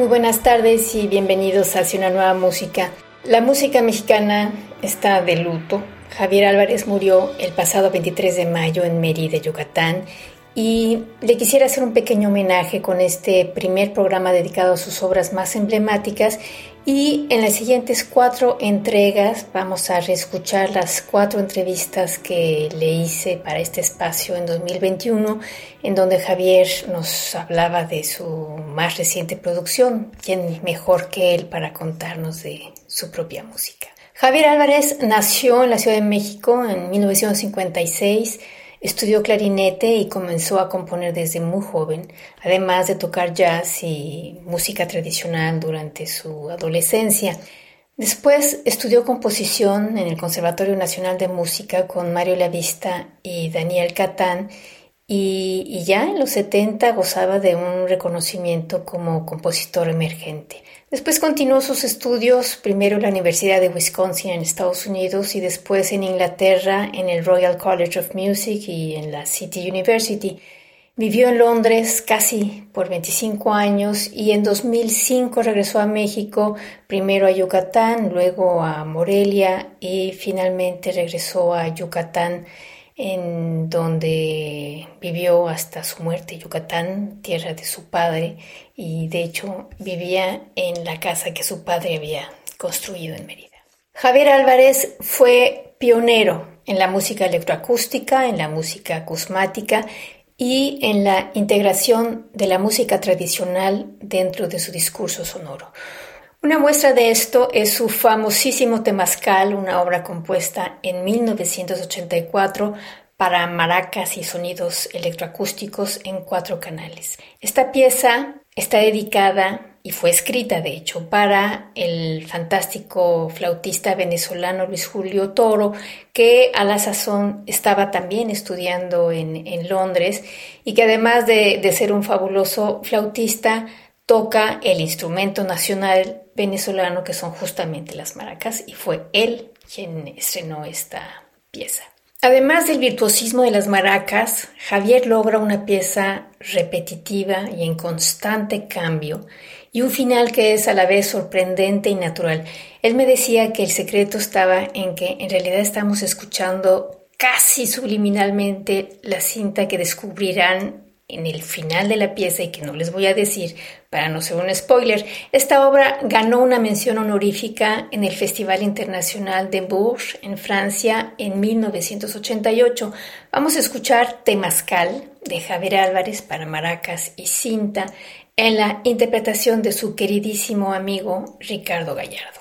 Muy buenas tardes y bienvenidos hacia una nueva música. La música mexicana está de luto. Javier Álvarez murió el pasado 23 de mayo en Mérida, Yucatán, y le quisiera hacer un pequeño homenaje con este primer programa dedicado a sus obras más emblemáticas y en las siguientes cuatro entregas vamos a reescuchar las cuatro entrevistas que le hice para este espacio en 2021, en donde Javier nos hablaba de su más reciente producción. ¿Quién mejor que él para contarnos de su propia música? Javier Álvarez nació en la Ciudad de México en 1956 Estudió clarinete y comenzó a componer desde muy joven, además de tocar jazz y música tradicional durante su adolescencia. Después estudió composición en el Conservatorio Nacional de Música con Mario Lavista y Daniel Catán y, ya en los 70 gozaba de un reconocimiento como compositor emergente. Después continuó sus estudios, primero en la Universidad de Wisconsin en Estados Unidos y después en Inglaterra en el Royal College of Music y en la City University. Vivió en Londres casi por 25 años y en 2005 regresó a México, primero a Yucatán, luego a Morelia y finalmente regresó a Yucatán en donde vivió hasta su muerte, Yucatán, tierra de su padre, y de hecho vivía en la casa que su padre había construido en Mérida. Javier Álvarez fue pionero en la música electroacústica, en la música acusmática y en la integración de la música tradicional dentro de su discurso sonoro. Una muestra de esto es su famosísimo Temazcal, una obra compuesta en 1984 para maracas y sonidos electroacústicos en cuatro canales. Esta pieza está dedicada y fue escrita, de hecho, para el fantástico flautista venezolano Luis Julio Toro, que a la sazón estaba también estudiando en, Londres y que además de ser un fabuloso flautista, toca el instrumento nacional venezolano que son justamente las maracas y fue él quien estrenó esta pieza. Además del virtuosismo de las maracas, Javier logra una pieza repetitiva y en constante cambio y un final que es a la vez sorprendente y natural. Él me decía que el secreto estaba en que en realidad estamos escuchando casi subliminalmente la cinta que descubrirán en el final de la pieza y que no les voy a decir para no ser un spoiler, esta obra ganó una mención honorífica en el Festival Internacional de Bourges en Francia en 1988. Vamos a escuchar Temascal de Javier Álvarez para maracas y cinta en la interpretación de su queridísimo amigo Ricardo Gallardo.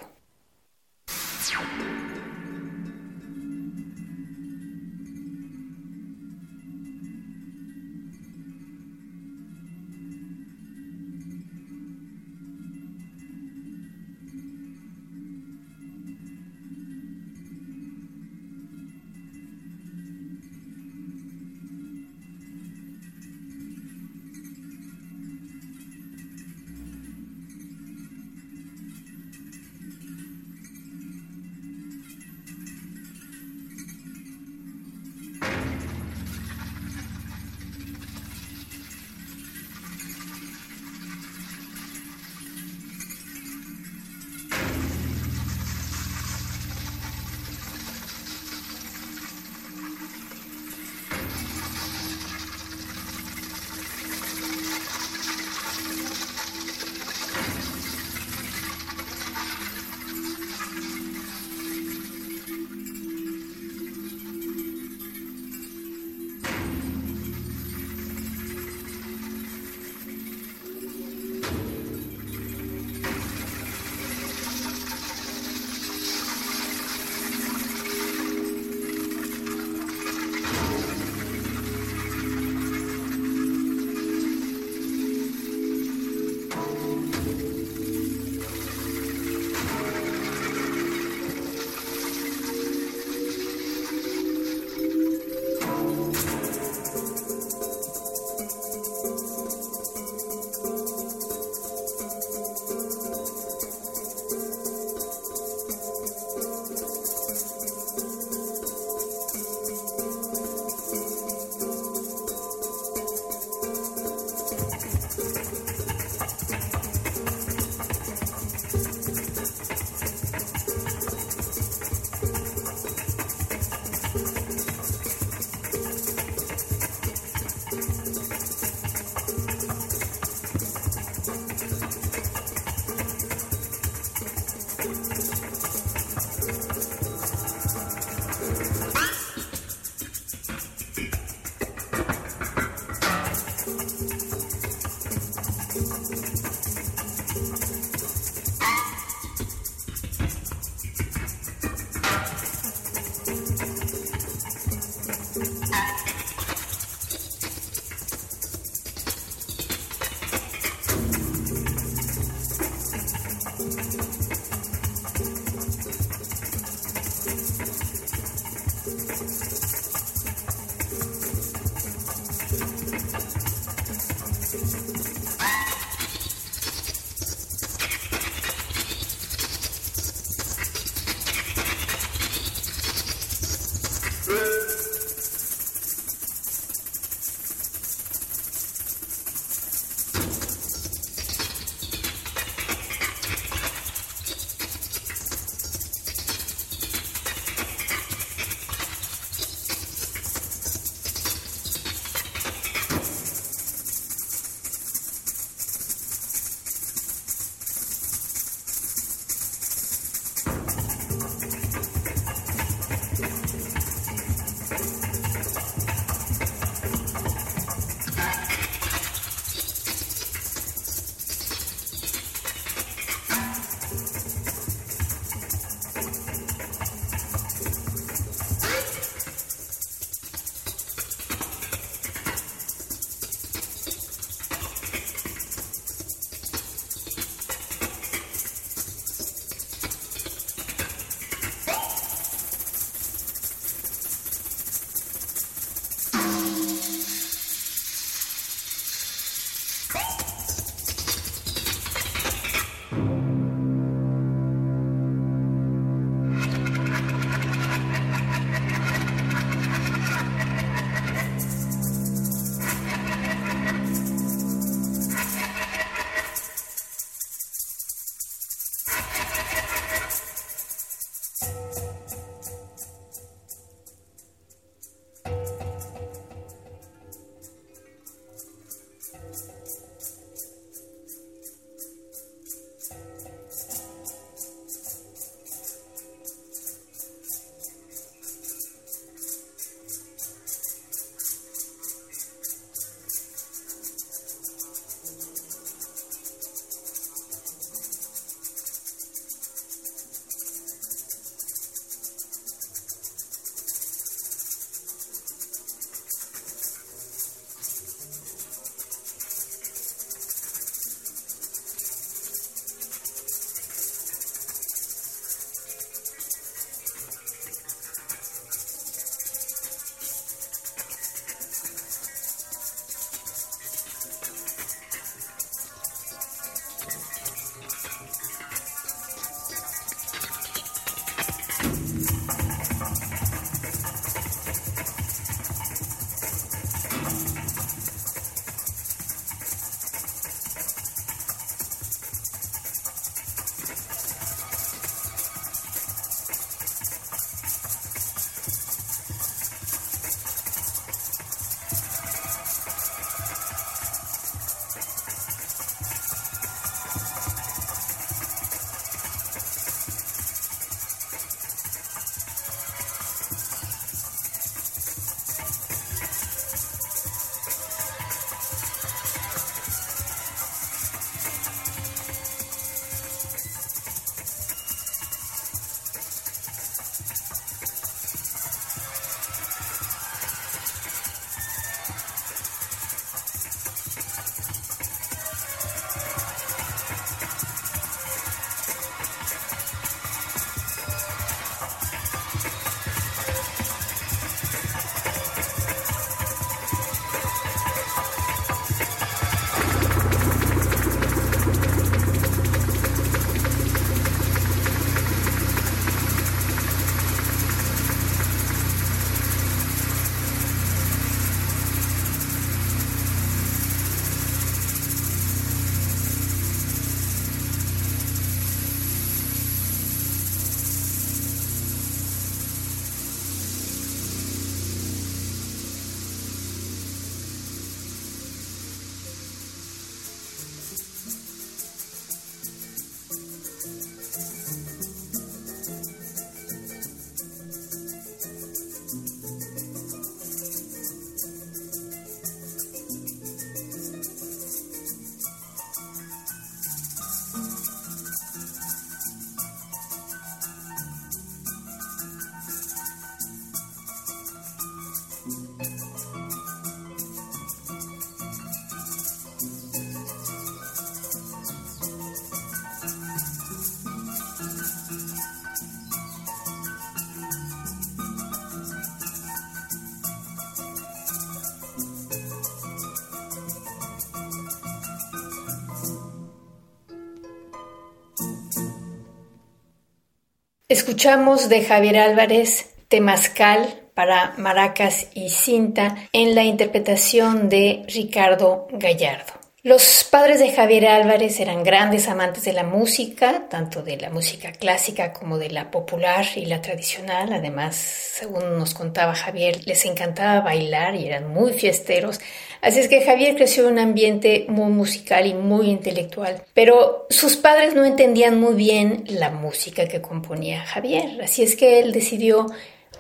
Escuchamos de Javier Álvarez Temazcal para maracas y cinta en la interpretación de Ricardo Gallardo. Los padres de Javier Álvarez eran grandes amantes de la música, tanto de la música clásica como de la popular y la tradicional. Además, según nos contaba Javier, les encantaba bailar y eran muy fiesteros. Así es que Javier creció en un ambiente muy musical y muy intelectual. Pero sus padres no entendían muy bien la música que componía Javier. Así es que él decidió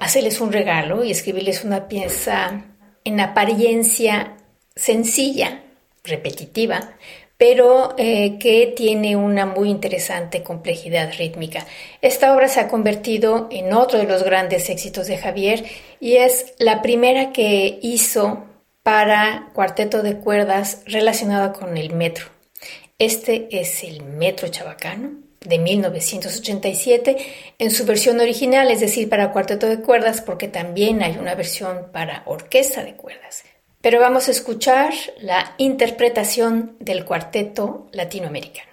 hacerles un regalo y escribirles una pieza en apariencia sencilla repetitiva, pero eh, que tiene una muy interesante complejidad rítmica. Esta obra se ha convertido en otro de los grandes éxitos de Javier y es la primera que hizo para cuarteto de cuerdas relacionada con el metro. Este es el Metro Chabacano de 1987 en su versión original, es decir, para cuarteto de cuerdas, porque también hay una versión para orquesta de cuerdas. Pero vamos a escuchar la interpretación del cuarteto latinoamericano.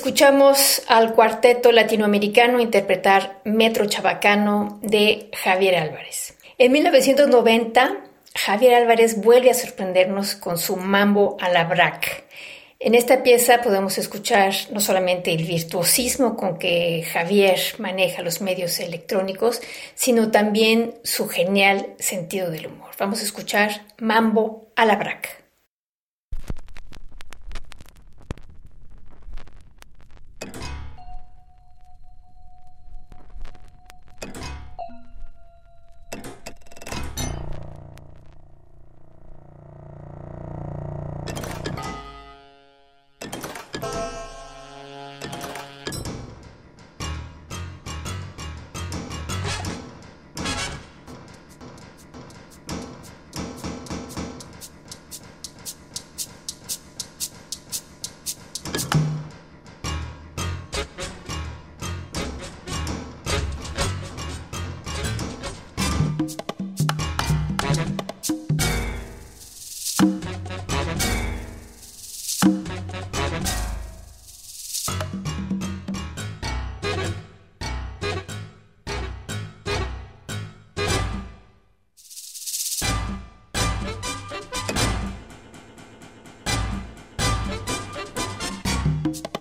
Escuchamos al cuarteto latinoamericano interpretar Metro Chabacano de Javier Álvarez. En 1990, Javier Álvarez vuelve a sorprendernos con su mambo a la. En esta pieza podemos escuchar no solamente el virtuosismo con que Javier maneja los medios electrónicos, sino también su genial sentido del humor. Vamos a escuchar Mambo a la. you.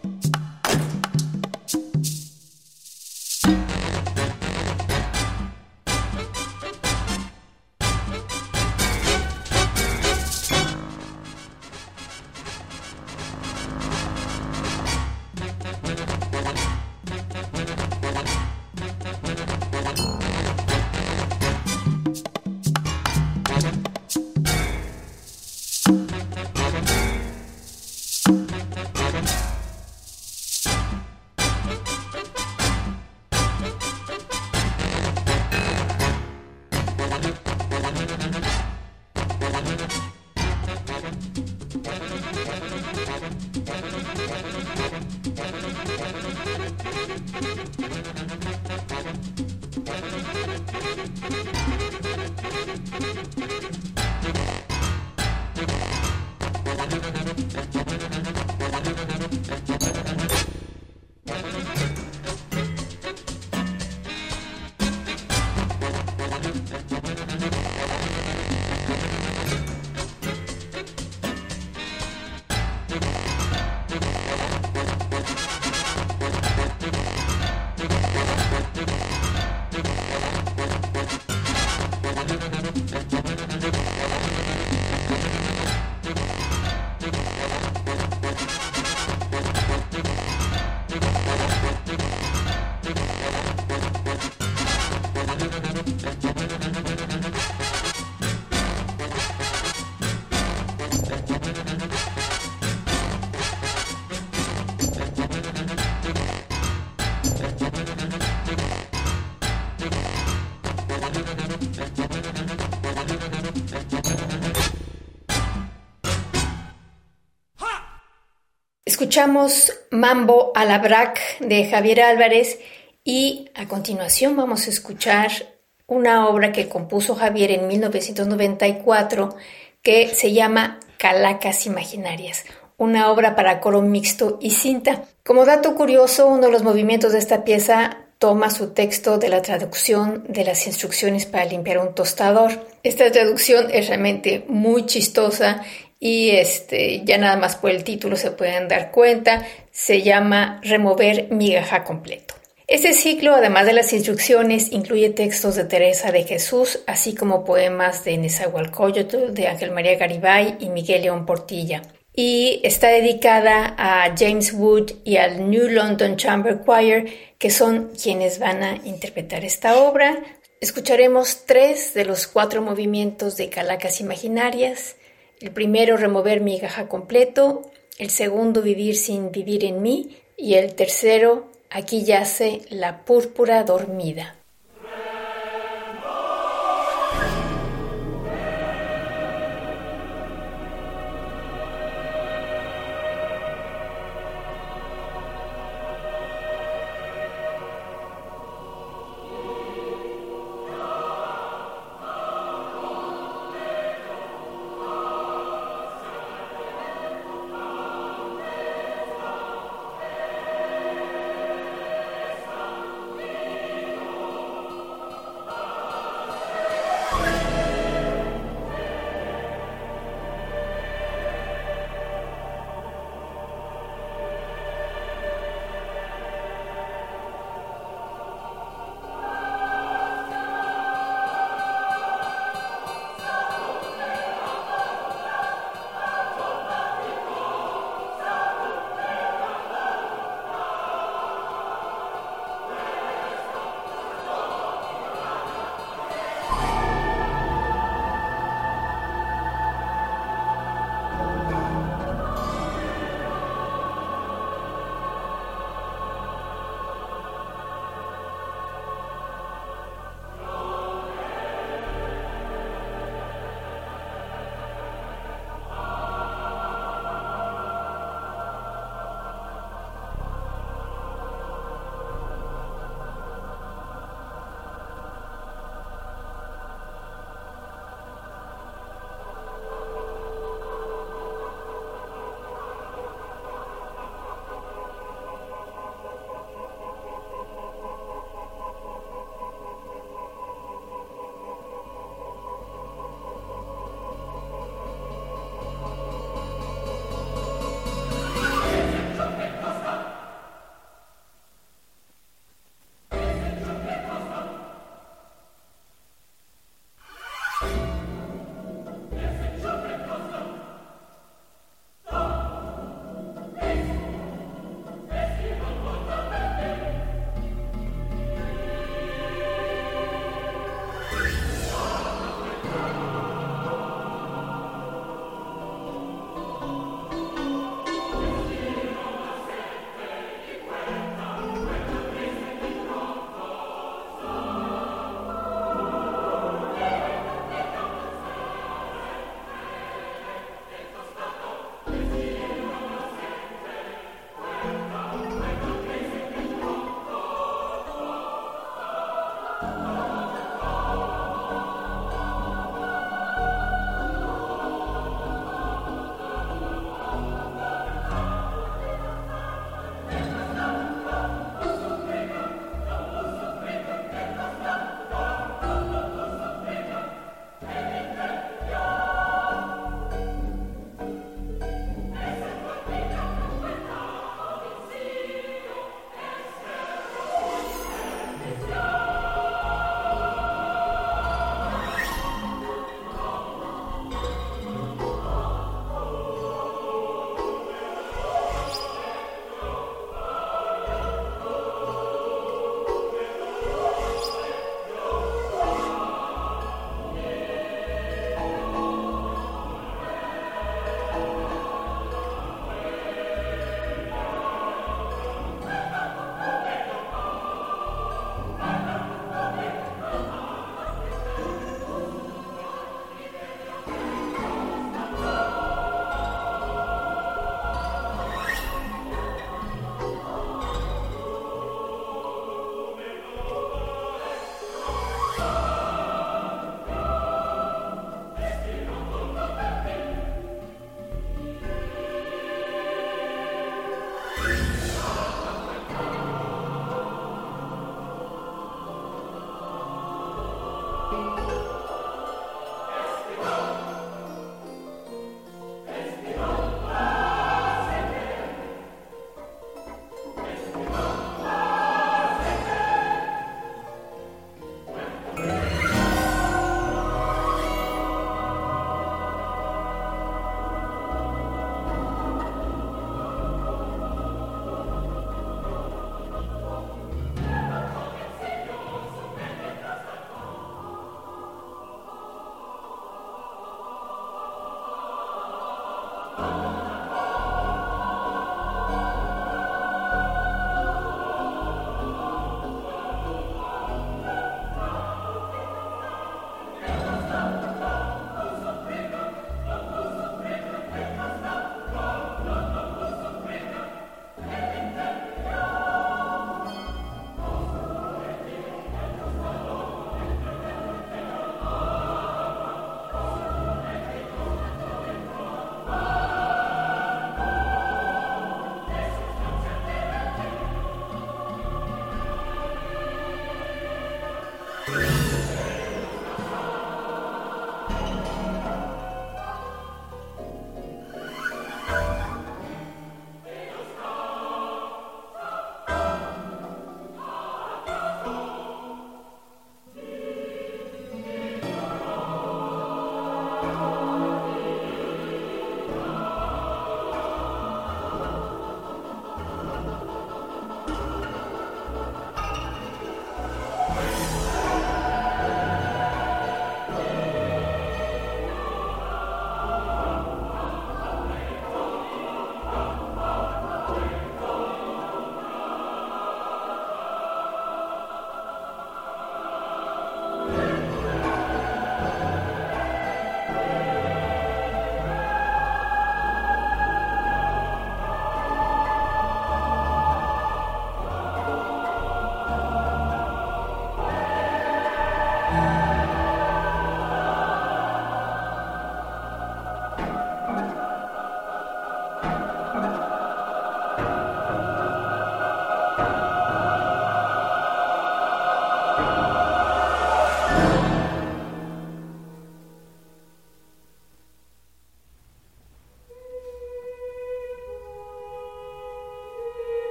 Escuchamos Mambo a la de Javier Álvarez y a continuación vamos a escuchar una obra que compuso Javier en 1994 que se llama Calacas Imaginarias, una obra para coro mixto y cinta. Como dato curioso, uno de los movimientos de esta pieza toma su texto de la traducción de las instrucciones para limpiar un tostador. Esta traducción es realmente muy chistosa y este, ya nada más por el título se pueden dar cuenta, se llama Remover migaja completo. Este ciclo, además de las instrucciones, incluye textos de Teresa de Jesús, así como poemas de Nezahualcóyotl, de Ángel María Garibay y Miguel León Portilla. Y está dedicada a James Wood y al New London Chamber Choir, que son quienes van a interpretar esta obra. Escucharemos tres de los cuatro movimientos de Calacas Imaginarias. El primero, remover mi gaja completo. El segundo, vivir sin vivir en mí. Y el tercero, aquí yace la púrpura dormida.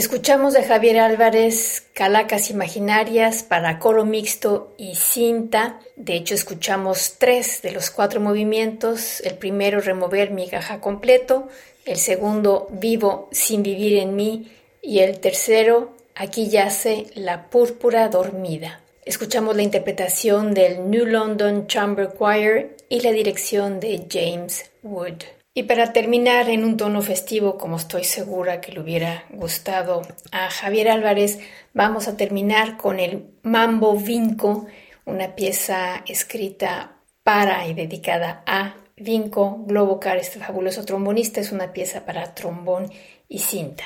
Escuchamos de Javier Álvarez Calacas Imaginarias para coro mixto y cinta. De hecho, escuchamos tres de los cuatro movimientos. El primero, remover mi caja completo. El segundo, vivo sin vivir en mí. Y el tercero, aquí yace la púrpura dormida. Escuchamos la interpretación del New London Chamber Choir y la dirección de James Wood. Y para terminar en un tono festivo, como estoy segura que le hubiera gustado a Javier Álvarez, vamos a terminar con el Mambo Vinco, una pieza escrita para y dedicada a Vinco Globocar, este fabuloso trombonista, es una pieza para trombón y cinta.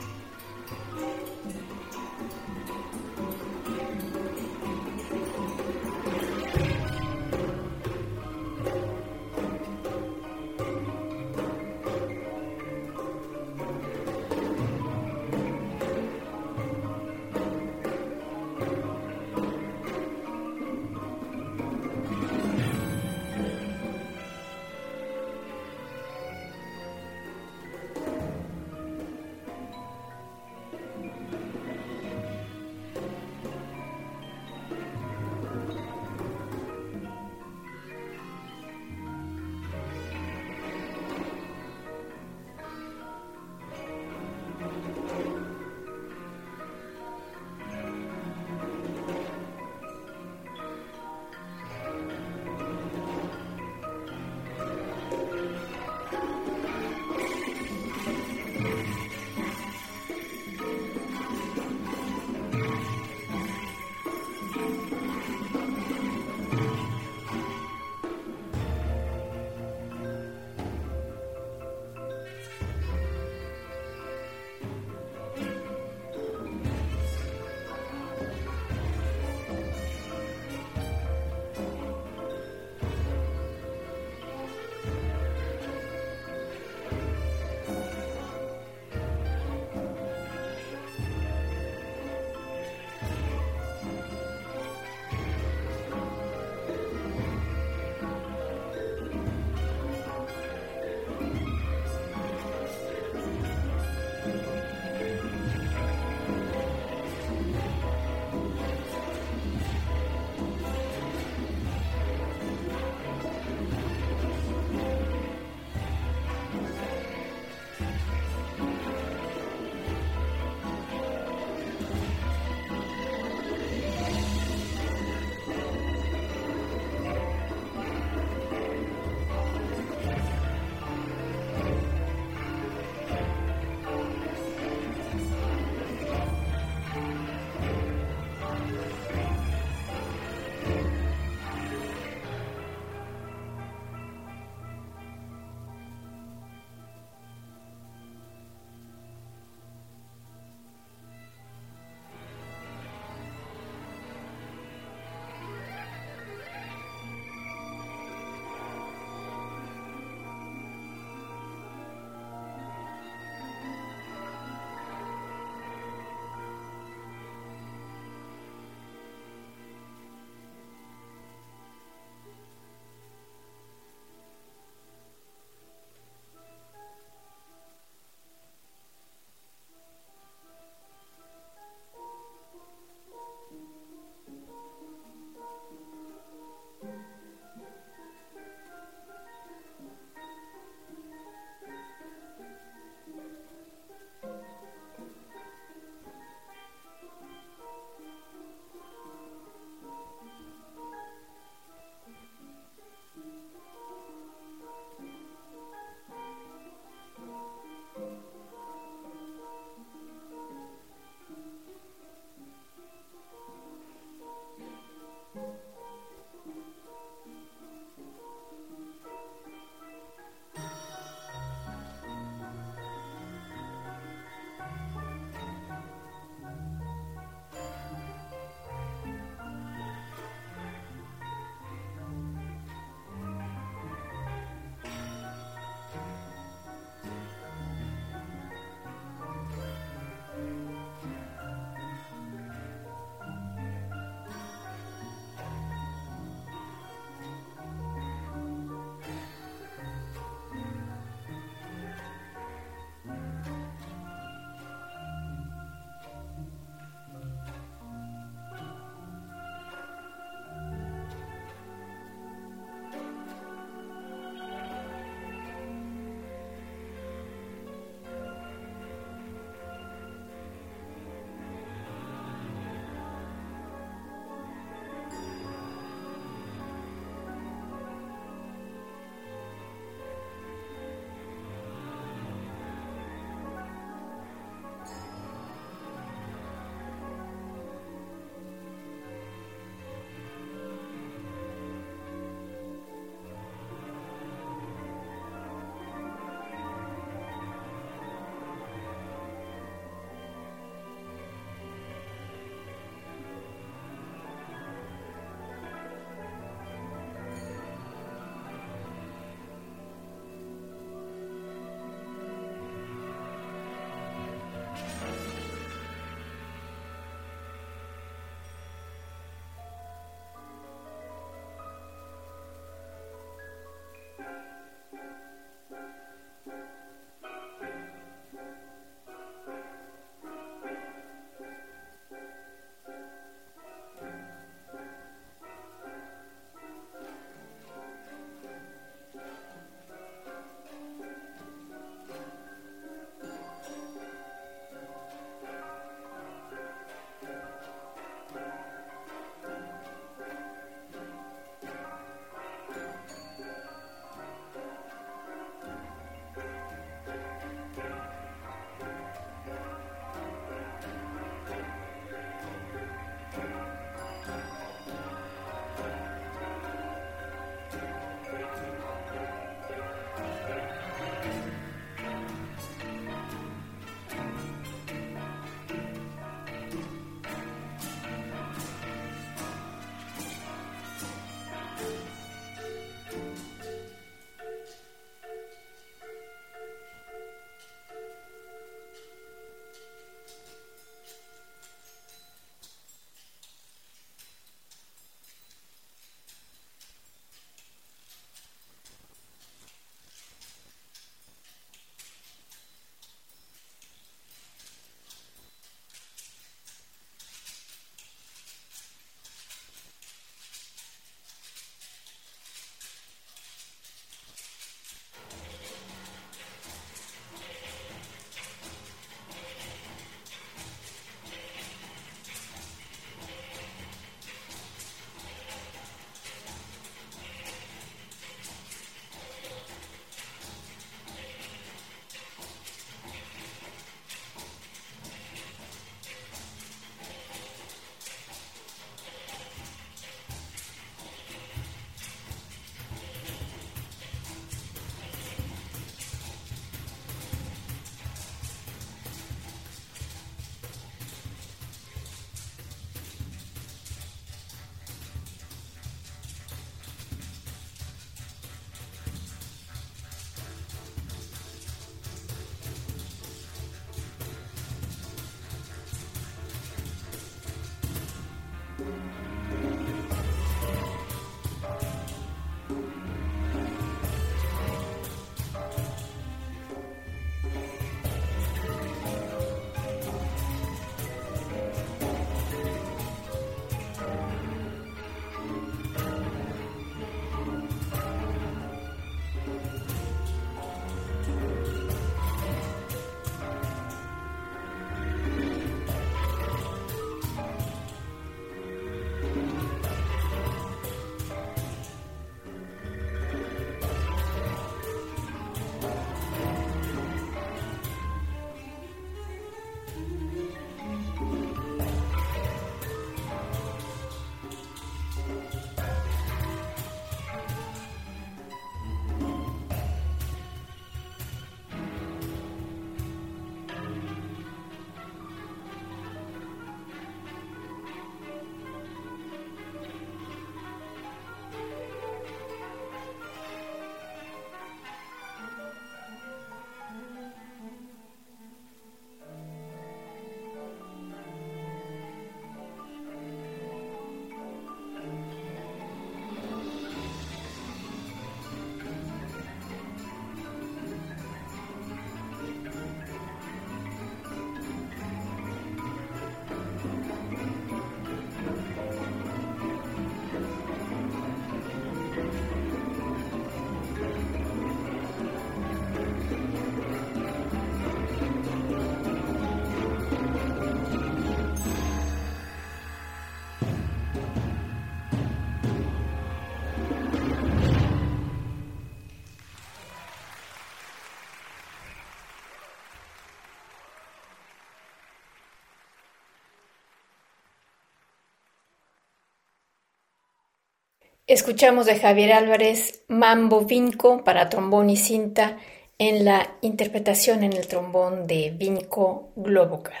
Escuchamos de Javier Álvarez Mambo Vinco para trombón y cinta en la interpretación en el trombón de Vinco Globocar.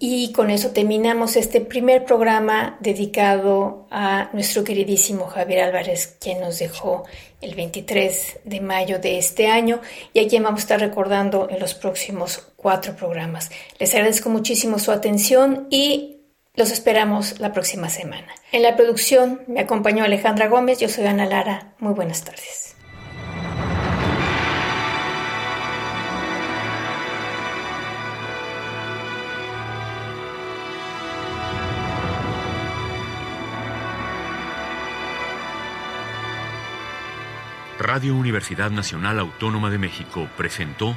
Y con eso terminamos este primer programa dedicado a nuestro queridísimo Javier Álvarez, quien nos dejó el 23 de mayo de este año y a quien vamos a estar recordando en los próximos cuatro programas. Les agradezco muchísimo su atención y los esperamos la próxima semana. En la producción me acompañó Alejandra Gómez, yo soy Ana Lara. Muy buenas tardes. Radio Universidad Nacional Autónoma de México presentó